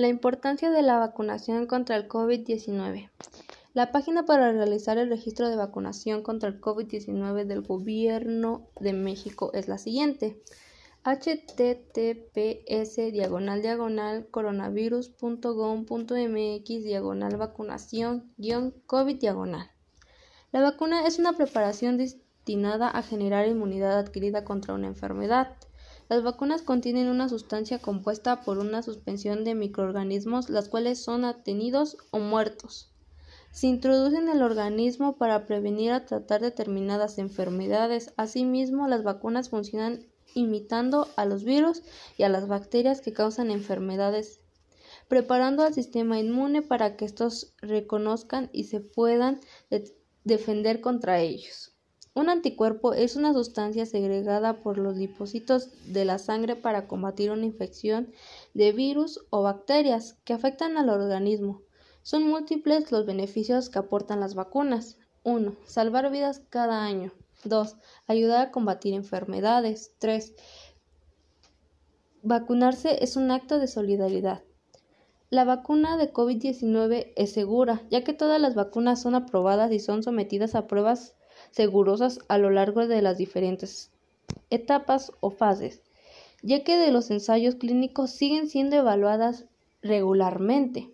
La importancia de la vacunación contra el COVID-19. La página para realizar el registro de vacunación contra el COVID-19 del Gobierno de México es la siguiente https diagonal diagonal coronavirus.gov.mx diagonal vacunación COVID diagonal. La vacuna es una preparación destinada a generar inmunidad adquirida contra una enfermedad. Las vacunas contienen una sustancia compuesta por una suspensión de microorganismos, las cuales son atenidos o muertos. Se introducen en el organismo para prevenir o tratar determinadas enfermedades. Asimismo, las vacunas funcionan imitando a los virus y a las bacterias que causan enfermedades, preparando al sistema inmune para que estos reconozcan y se puedan defender contra ellos. Un anticuerpo es una sustancia segregada por los lipocitos de la sangre para combatir una infección de virus o bacterias que afectan al organismo. Son múltiples los beneficios que aportan las vacunas. 1. Salvar vidas cada año. 2. Ayudar a combatir enfermedades. 3. Vacunarse es un acto de solidaridad. La vacuna de COVID-19 es segura, ya que todas las vacunas son aprobadas y son sometidas a pruebas segurosas a lo largo de las diferentes etapas o fases, ya que de los ensayos clínicos siguen siendo evaluadas regularmente.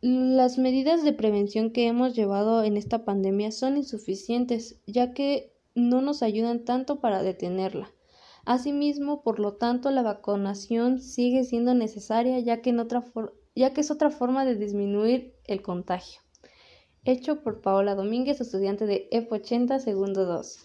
Las medidas de prevención que hemos llevado en esta pandemia son insuficientes, ya que no nos ayudan tanto para detenerla. Asimismo, por lo tanto, la vacunación sigue siendo necesaria, ya que, ya que es otra forma de disminuir el contagio hecho por Paola Domínguez, estudiante de F80, segundo 2.